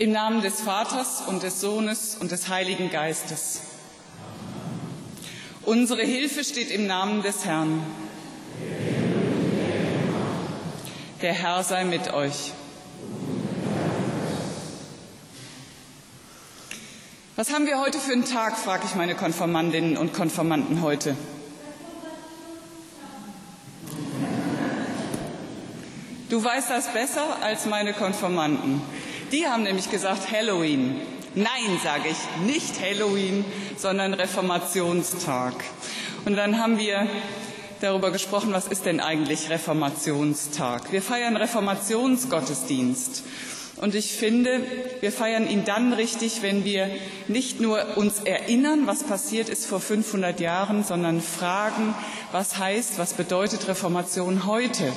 Im Namen des Vaters und des Sohnes und des Heiligen Geistes. Unsere Hilfe steht im Namen des Herrn. Der Herr sei mit euch. Was haben wir heute für einen Tag, frage ich meine Konformandinnen und Konformanten heute. Du weißt das besser als meine Konformanten. Die haben nämlich gesagt Halloween. Nein, sage ich, nicht Halloween, sondern Reformationstag. Und dann haben wir darüber gesprochen, was ist denn eigentlich Reformationstag? Wir feiern Reformationsgottesdienst. Und ich finde, wir feiern ihn dann richtig, wenn wir nicht nur uns erinnern, was passiert ist vor 500 Jahren, sondern fragen, was heißt, was bedeutet Reformation heute?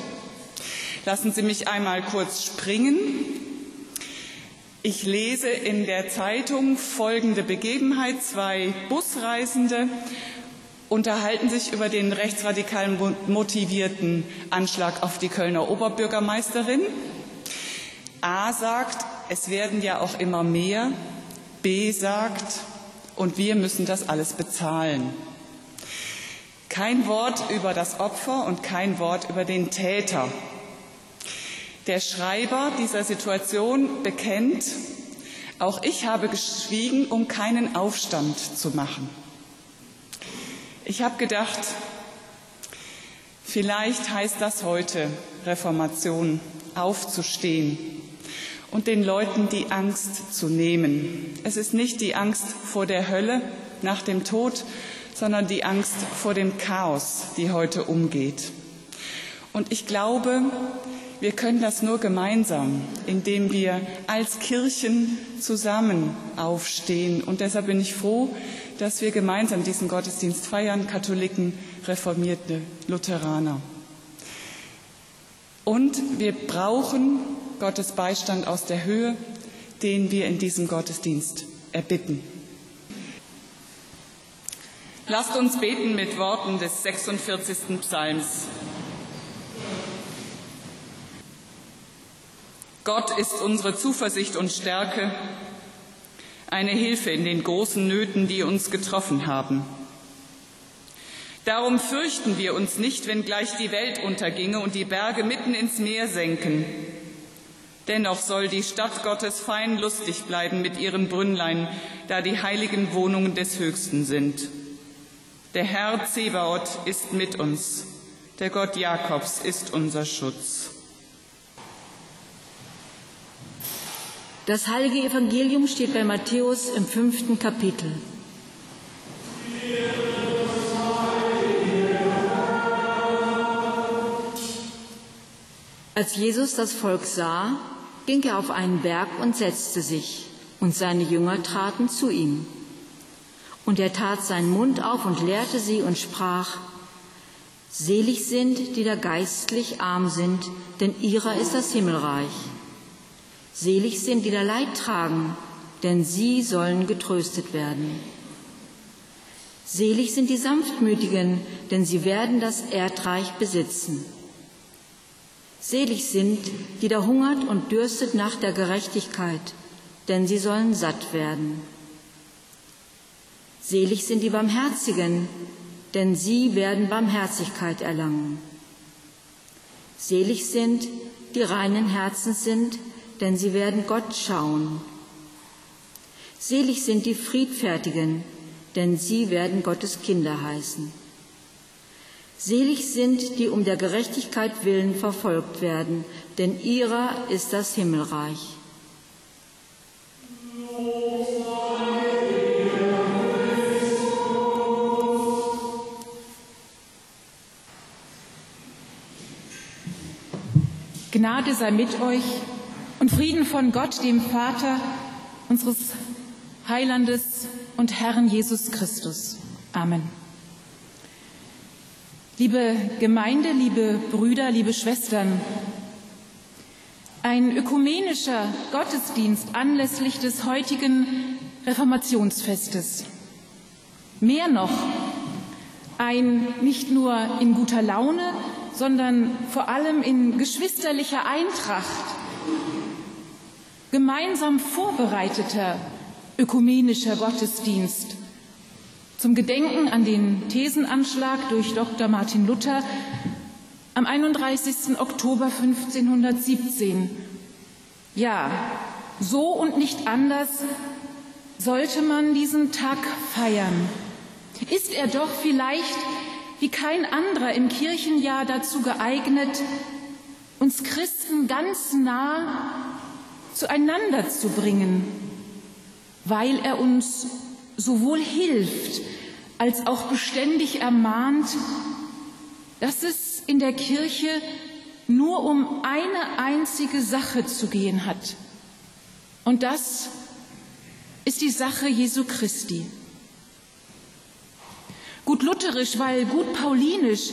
Lassen Sie mich einmal kurz springen ich lese in der Zeitung folgende Begebenheit. Zwei Busreisende unterhalten sich über den rechtsradikalen motivierten Anschlag auf die Kölner Oberbürgermeisterin. A sagt, es werden ja auch immer mehr. B sagt, und wir müssen das alles bezahlen. Kein Wort über das Opfer und kein Wort über den Täter. Der Schreiber dieser Situation bekennt, auch ich habe geschwiegen, um keinen Aufstand zu machen. Ich habe gedacht, vielleicht heißt das heute Reformation, aufzustehen und den Leuten die Angst zu nehmen. Es ist nicht die Angst vor der Hölle nach dem Tod, sondern die Angst vor dem Chaos, die heute umgeht. Und ich glaube, wir können das nur gemeinsam, indem wir als Kirchen zusammen aufstehen. Und deshalb bin ich froh, dass wir gemeinsam diesen Gottesdienst feiern, Katholiken, Reformierte, Lutheraner. Und wir brauchen Gottes Beistand aus der Höhe, den wir in diesem Gottesdienst erbitten. Lasst uns beten mit Worten des 46. Psalms. Gott ist unsere Zuversicht und Stärke, eine Hilfe in den großen Nöten, die uns getroffen haben. Darum fürchten wir uns nicht, wenn gleich die Welt unterginge und die Berge mitten ins Meer senken. Dennoch soll die Stadt Gottes fein lustig bleiben mit ihren Brünnlein, da die heiligen Wohnungen des Höchsten sind. Der Herr Zebaoth ist mit uns, der Gott Jakobs ist unser Schutz. Das heilige Evangelium steht bei Matthäus im fünften Kapitel. Als Jesus das Volk sah, ging er auf einen Berg und setzte sich, und seine Jünger traten zu ihm. Und er tat seinen Mund auf und lehrte sie und sprach, Selig sind, die da geistlich arm sind, denn ihrer ist das Himmelreich. Selig sind, die da Leid tragen, denn sie sollen getröstet werden. Selig sind die Sanftmütigen, denn sie werden das Erdreich besitzen. Selig sind, die da hungert und dürstet nach der Gerechtigkeit, denn sie sollen satt werden. Selig sind die Barmherzigen, denn sie werden Barmherzigkeit erlangen. Selig sind, die reinen Herzens sind, denn sie werden Gott schauen. Selig sind die Friedfertigen, denn sie werden Gottes Kinder heißen. Selig sind, die um der Gerechtigkeit willen verfolgt werden, denn ihrer ist das Himmelreich. Gnade sei mit euch und Frieden von Gott, dem Vater, unseres Heilandes und Herrn Jesus Christus. Amen. Liebe Gemeinde, liebe Brüder, liebe Schwestern, ein ökumenischer Gottesdienst anlässlich des heutigen Reformationsfestes. Mehr noch, ein nicht nur in guter Laune, sondern vor allem in geschwisterlicher Eintracht gemeinsam vorbereiteter ökumenischer Gottesdienst zum Gedenken an den Thesenanschlag durch Dr. Martin Luther am 31. Oktober 1517. Ja, so und nicht anders sollte man diesen Tag feiern. Ist er doch vielleicht wie kein anderer im Kirchenjahr dazu geeignet, uns Christen ganz nah zueinander zu bringen, weil er uns sowohl hilft als auch beständig ermahnt, dass es in der Kirche nur um eine einzige Sache zu gehen hat. Und das ist die Sache Jesu Christi. Gut lutherisch, weil gut paulinisch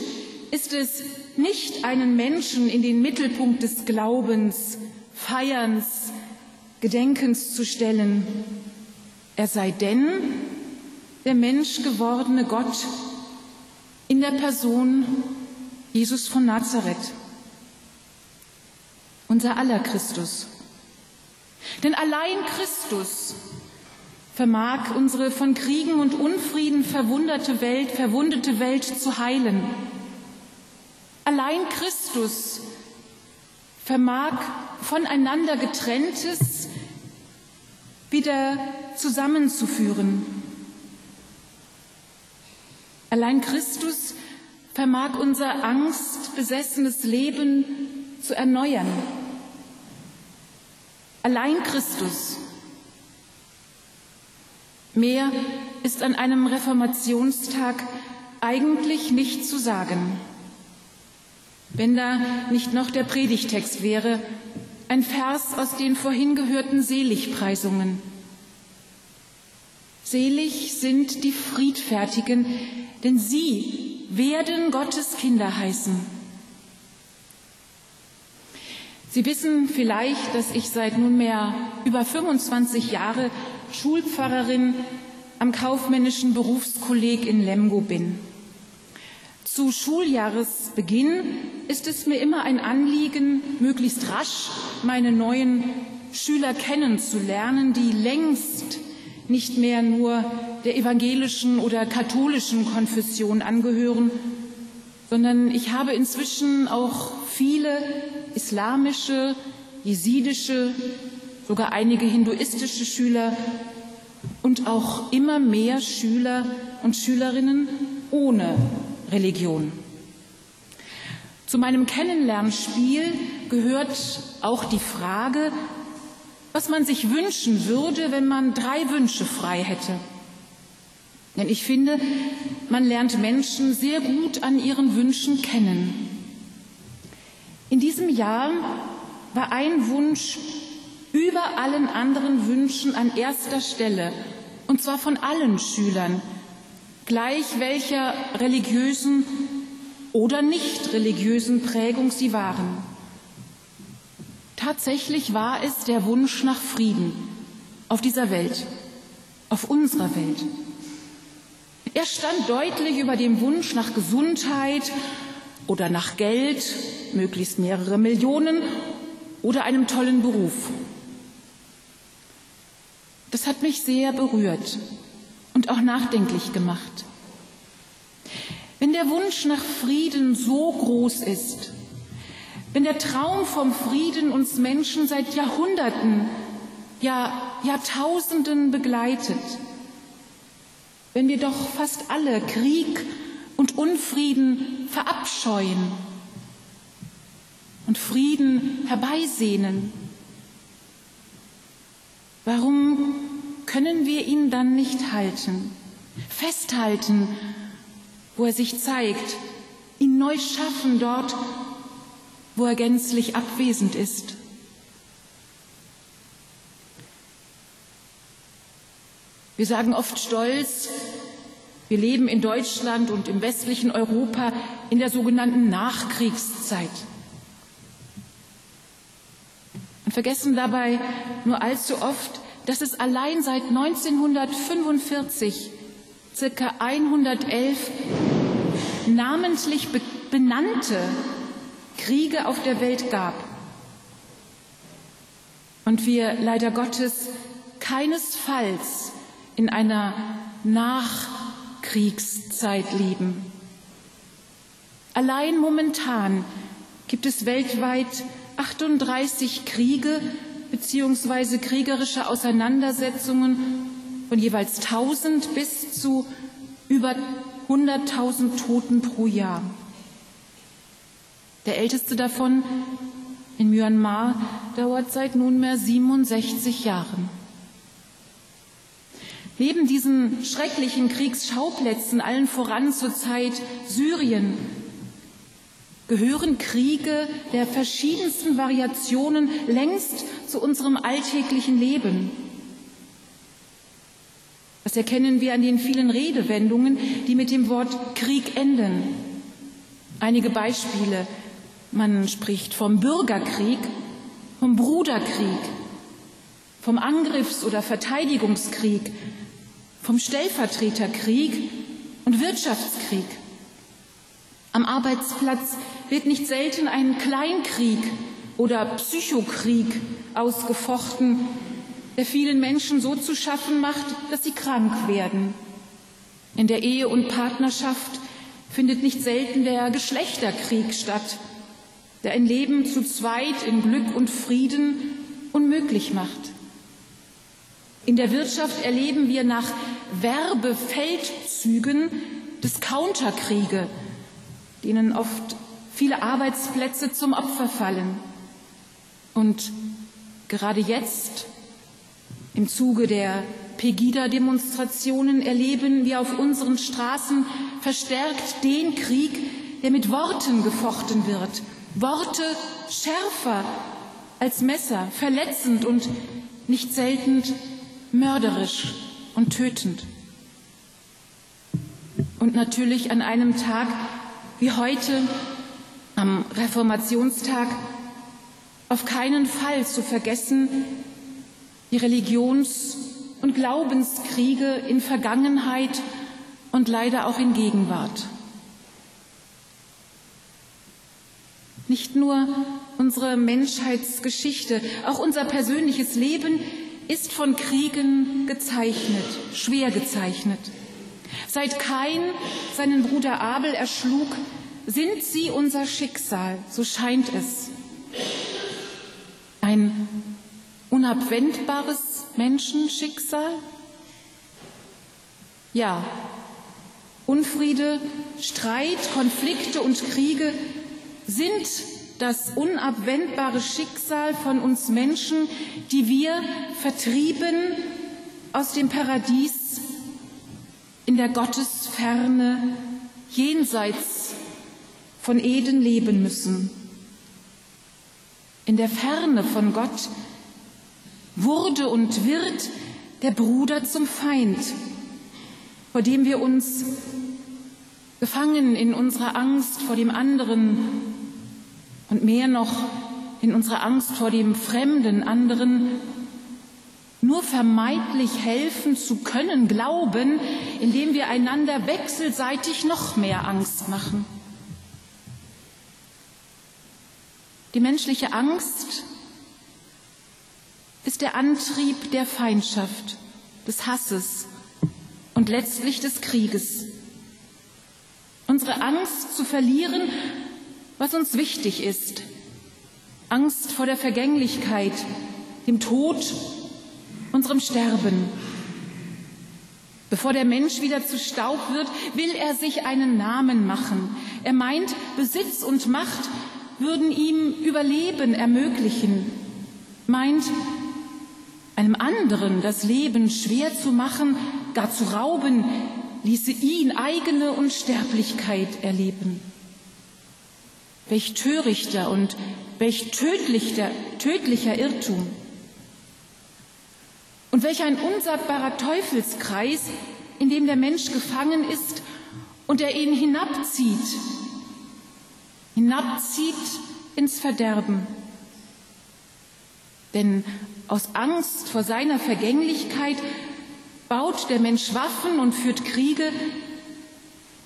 ist es nicht einen Menschen in den Mittelpunkt des Glaubens, Feierns, Gedenkens zu stellen, er sei denn der menschgewordene Gott in der Person Jesus von Nazareth, unser aller Christus. Denn allein Christus vermag unsere von Kriegen und Unfrieden verwunderte Welt, verwundete Welt zu heilen. Allein Christus vermag voneinander getrenntes wieder zusammenzuführen. Allein Christus vermag unser angstbesessenes Leben zu erneuern. Allein Christus. Mehr ist an einem Reformationstag eigentlich nicht zu sagen. Wenn da nicht noch der Predigtext wäre, ein Vers aus den vorhin gehörten Seligpreisungen. Selig sind die Friedfertigen, denn sie werden Gottes Kinder heißen. Sie wissen vielleicht, dass ich seit nunmehr über 25 Jahre Schulpfarrerin am kaufmännischen Berufskolleg in Lemgo bin. Zu Schuljahresbeginn ist es mir immer ein Anliegen, möglichst rasch meine neuen Schüler kennenzulernen, die längst nicht mehr nur der evangelischen oder katholischen Konfession angehören, sondern ich habe inzwischen auch viele islamische, jesidische, sogar einige hinduistische Schüler und auch immer mehr Schüler und Schülerinnen ohne Religion. Zu meinem Kennenlernspiel gehört auch die Frage, was man sich wünschen würde, wenn man drei Wünsche frei hätte. Denn ich finde, man lernt Menschen sehr gut an ihren Wünschen kennen. In diesem Jahr war ein Wunsch über allen anderen Wünschen an erster Stelle, und zwar von allen Schülern, gleich welcher religiösen oder nicht religiösen Prägung sie waren. Tatsächlich war es der Wunsch nach Frieden auf dieser Welt, auf unserer Welt. Er stand deutlich über dem Wunsch nach Gesundheit oder nach Geld, möglichst mehrere Millionen oder einem tollen Beruf. Das hat mich sehr berührt und auch nachdenklich gemacht. Wenn der Wunsch nach Frieden so groß ist, wenn der Traum vom Frieden uns Menschen seit Jahrhunderten, ja Jahrtausenden begleitet, wenn wir doch fast alle Krieg und Unfrieden verabscheuen und Frieden herbeisehnen, warum können wir ihn dann nicht halten, festhalten, wo er sich zeigt, ihn neu schaffen dort, wo er gänzlich abwesend ist. Wir sagen oft stolz, wir leben in Deutschland und im westlichen Europa in der sogenannten Nachkriegszeit und vergessen dabei nur allzu oft, dass es allein seit 1945 circa 111 namentlich benannte Kriege auf der Welt gab. und wir leider Gottes keinesfalls in einer Nachkriegszeit leben. Allein momentan gibt es weltweit 38 Kriege bzw. kriegerische Auseinandersetzungen von jeweils 1000 bis zu über 100.000 Toten pro Jahr. Der älteste davon in Myanmar dauert seit nunmehr 67 Jahren. Neben diesen schrecklichen Kriegsschauplätzen, allen voran zurzeit Syrien, gehören Kriege der verschiedensten Variationen längst zu unserem alltäglichen Leben. Das erkennen wir an den vielen Redewendungen, die mit dem Wort Krieg enden. Einige Beispiele. Man spricht vom Bürgerkrieg, vom Bruderkrieg, vom Angriffs- oder Verteidigungskrieg, vom Stellvertreterkrieg und Wirtschaftskrieg. Am Arbeitsplatz wird nicht selten ein Kleinkrieg oder Psychokrieg ausgefochten, der vielen Menschen so zu schaffen macht, dass sie krank werden. In der Ehe und Partnerschaft findet nicht selten der Geschlechterkrieg statt, der ein Leben zu zweit in Glück und Frieden unmöglich macht. In der Wirtschaft erleben wir nach Werbefeldzügen Discounterkriege, denen oft viele Arbeitsplätze zum Opfer fallen. Und gerade jetzt, im Zuge der Pegida-Demonstrationen, erleben wir auf unseren Straßen verstärkt den Krieg, der mit Worten gefochten wird. Worte schärfer als Messer, verletzend und nicht selten mörderisch und tötend. Und natürlich an einem Tag wie heute, am Reformationstag, auf keinen Fall zu vergessen die Religions- und Glaubenskriege in Vergangenheit und leider auch in Gegenwart. Nicht nur unsere Menschheitsgeschichte, auch unser persönliches Leben ist von Kriegen gezeichnet, schwer gezeichnet. Seit Kain seinen Bruder Abel erschlug, sind sie unser Schicksal, so scheint es. Ein unabwendbares Menschenschicksal? Ja, Unfriede, Streit, Konflikte und Kriege sind das unabwendbare Schicksal von uns Menschen, die wir vertrieben aus dem Paradies in der Gottesferne jenseits von Eden leben müssen. In der Ferne von Gott wurde und wird der Bruder zum Feind, vor dem wir uns gefangen in unserer Angst vor dem anderen und mehr noch in unserer Angst vor dem fremden anderen nur vermeintlich helfen zu können, glauben, indem wir einander wechselseitig noch mehr Angst machen. Die menschliche Angst ist der Antrieb der Feindschaft, des Hasses und letztlich des Krieges. Unsere Angst zu verlieren, was uns wichtig ist. Angst vor der Vergänglichkeit, dem Tod, unserem Sterben. Bevor der Mensch wieder zu Staub wird, will er sich einen Namen machen. Er meint, Besitz und Macht würden ihm Überleben ermöglichen, meint, einem anderen das Leben schwer zu machen, gar zu rauben, ließe ihn eigene Unsterblichkeit erleben. Welch törichter und welch tödlicher, tödlicher Irrtum. Und welch ein unsagbarer Teufelskreis, in dem der Mensch gefangen ist und der ihn hinabzieht, hinabzieht ins Verderben. Denn aus Angst vor seiner Vergänglichkeit baut der Mensch Waffen und führt Kriege,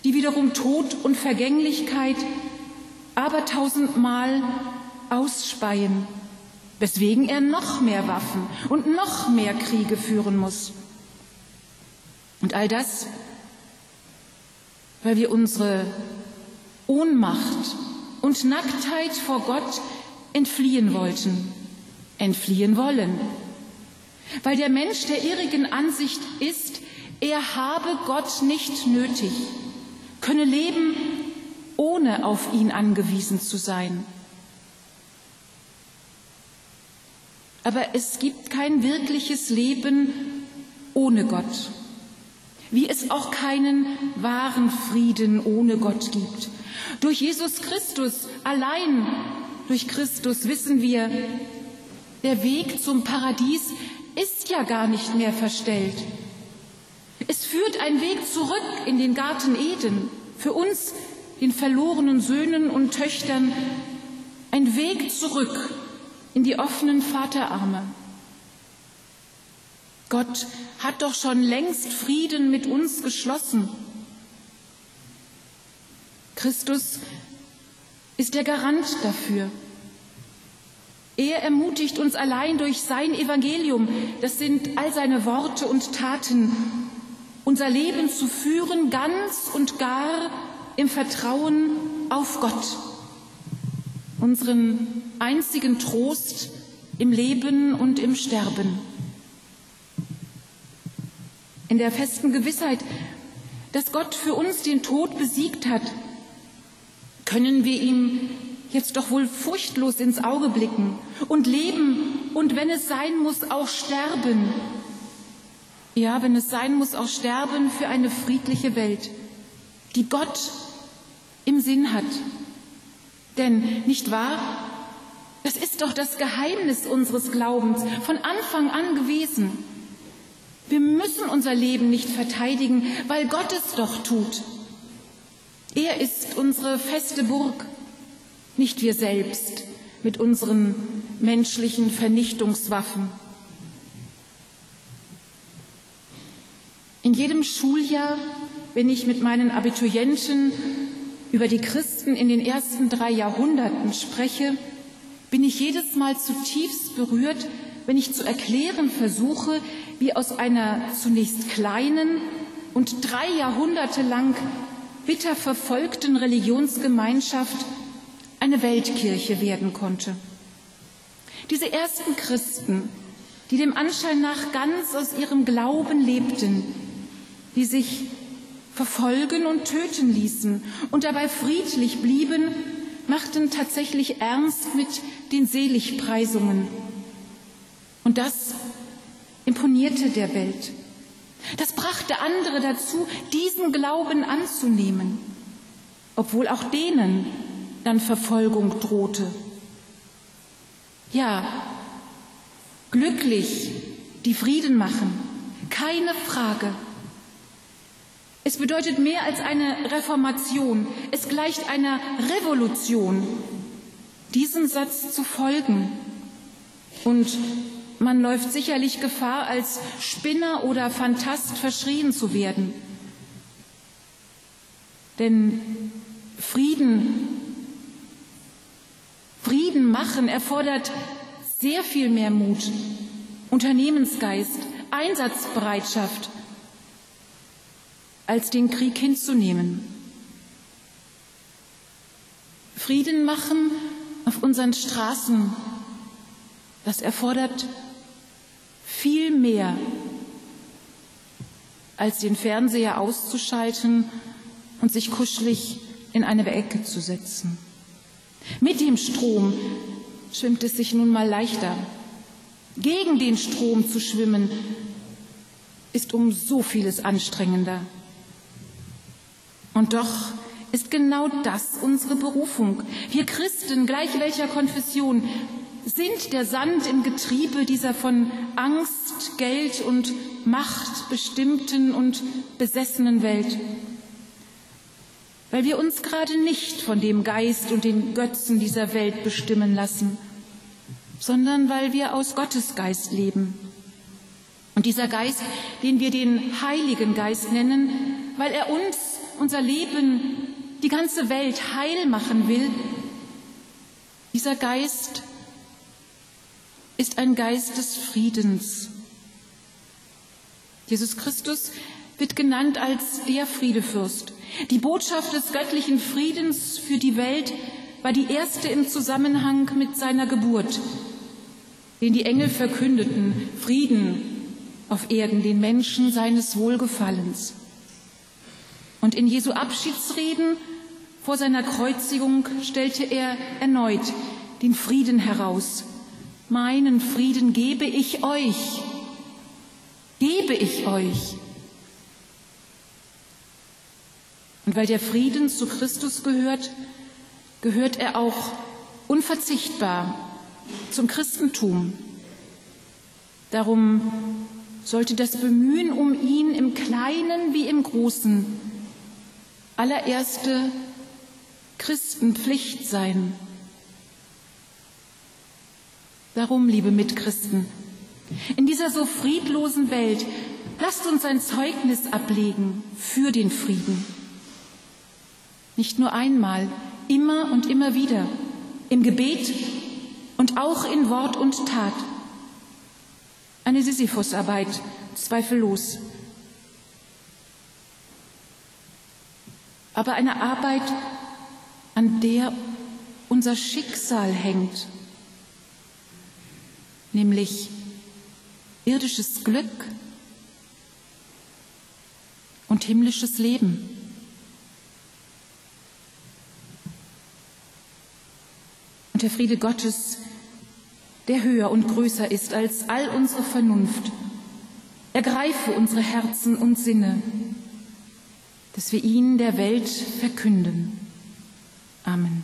die wiederum Tod und Vergänglichkeit aber tausendmal ausspeien weswegen er noch mehr Waffen und noch mehr Kriege führen muss. Und all das, weil wir unsere Ohnmacht und Nacktheit vor Gott entfliehen wollten, entfliehen wollen. Weil der Mensch der irrigen Ansicht ist, er habe Gott nicht nötig, könne leben, ohne auf ihn angewiesen zu sein. Aber es gibt kein wirkliches Leben ohne Gott, wie es auch keinen wahren Frieden ohne Gott gibt. Durch Jesus Christus, allein durch Christus wissen wir, der Weg zum Paradies ist ja gar nicht mehr verstellt. Es führt ein Weg zurück in den Garten Eden, für uns, den verlorenen Söhnen und Töchtern, ein Weg zurück in die offenen Vaterarme. Gott hat doch schon längst Frieden mit uns geschlossen. Christus ist der Garant dafür. Er ermutigt uns allein durch sein Evangelium, das sind all seine Worte und Taten, unser Leben zu führen, ganz und gar im Vertrauen auf Gott, unseren einzigen Trost im Leben und im Sterben. In der festen Gewissheit, dass Gott für uns den Tod besiegt hat, können wir ihm jetzt doch wohl furchtlos ins Auge blicken und leben und wenn es sein muss, auch sterben. Ja, wenn es sein muss, auch sterben für eine friedliche Welt, die Gott im Sinn hat. Denn, nicht wahr? Das ist doch das Geheimnis unseres Glaubens von Anfang an gewesen. Wir müssen unser Leben nicht verteidigen, weil Gott es doch tut. Er ist unsere feste Burg, nicht wir selbst mit unseren menschlichen Vernichtungswaffen. In jedem Schuljahr, wenn ich mit meinen Abiturienten über die Christen in den ersten drei Jahrhunderten spreche, bin ich jedes Mal zutiefst berührt, wenn ich zu erklären versuche, wie aus einer zunächst kleinen und drei Jahrhunderte lang bitter verfolgten Religionsgemeinschaft eine Weltkirche werden konnte. Diese ersten Christen, die dem Anschein nach ganz aus ihrem Glauben lebten, die sich verfolgen und töten ließen und dabei friedlich blieben, machten tatsächlich ernst mit den Seligpreisungen. Und das imponierte der Welt. Das brachte andere dazu, diesen Glauben anzunehmen, obwohl auch denen dann Verfolgung drohte. Ja, glücklich, die Frieden machen, keine Frage. Es bedeutet mehr als eine Reformation, es gleicht einer Revolution, diesem Satz zu folgen. Und man läuft sicherlich Gefahr, als Spinner oder Phantast verschrien zu werden. Denn Frieden, Frieden machen erfordert sehr viel mehr Mut, Unternehmensgeist, Einsatzbereitschaft, als den Krieg hinzunehmen. Frieden machen auf unseren Straßen, das erfordert viel mehr, als den Fernseher auszuschalten und sich kuschelig in eine Ecke zu setzen. Mit dem Strom schwimmt es sich nun mal leichter. Gegen den Strom zu schwimmen ist um so vieles anstrengender. Und doch ist genau das unsere Berufung. Wir Christen, gleich welcher Konfession, sind der Sand im Getriebe dieser von Angst, Geld und Macht bestimmten und besessenen Welt. Weil wir uns gerade nicht von dem Geist und den Götzen dieser Welt bestimmen lassen, sondern weil wir aus Gottes Geist leben. Und dieser Geist, den wir den Heiligen Geist nennen, weil er uns, unser Leben, die ganze Welt heil machen will, dieser Geist ist ein Geist des Friedens. Jesus Christus wird genannt als der Friedefürst. Die Botschaft des göttlichen Friedens für die Welt war die erste im Zusammenhang mit seiner Geburt, den die Engel verkündeten, Frieden auf Erden, den Menschen seines Wohlgefallens. Und in Jesu Abschiedsreden vor seiner Kreuzigung stellte er erneut den Frieden heraus. Meinen Frieden gebe ich euch, gebe ich euch. Und weil der Frieden zu Christus gehört, gehört er auch unverzichtbar zum Christentum. Darum sollte das Bemühen um ihn im Kleinen wie im Großen allererste Christenpflicht sein. Darum, liebe Mitchristen, in dieser so friedlosen Welt, lasst uns ein Zeugnis ablegen für den Frieden. Nicht nur einmal, immer und immer wieder, im Gebet und auch in Wort und Tat. Eine Sisyphusarbeit, zweifellos. Aber eine Arbeit, an der unser Schicksal hängt, nämlich irdisches Glück und himmlisches Leben. Und der Friede Gottes, der höher und größer ist als all unsere Vernunft, ergreife unsere Herzen und Sinne, dass wir ihn der Welt verkünden. Amen.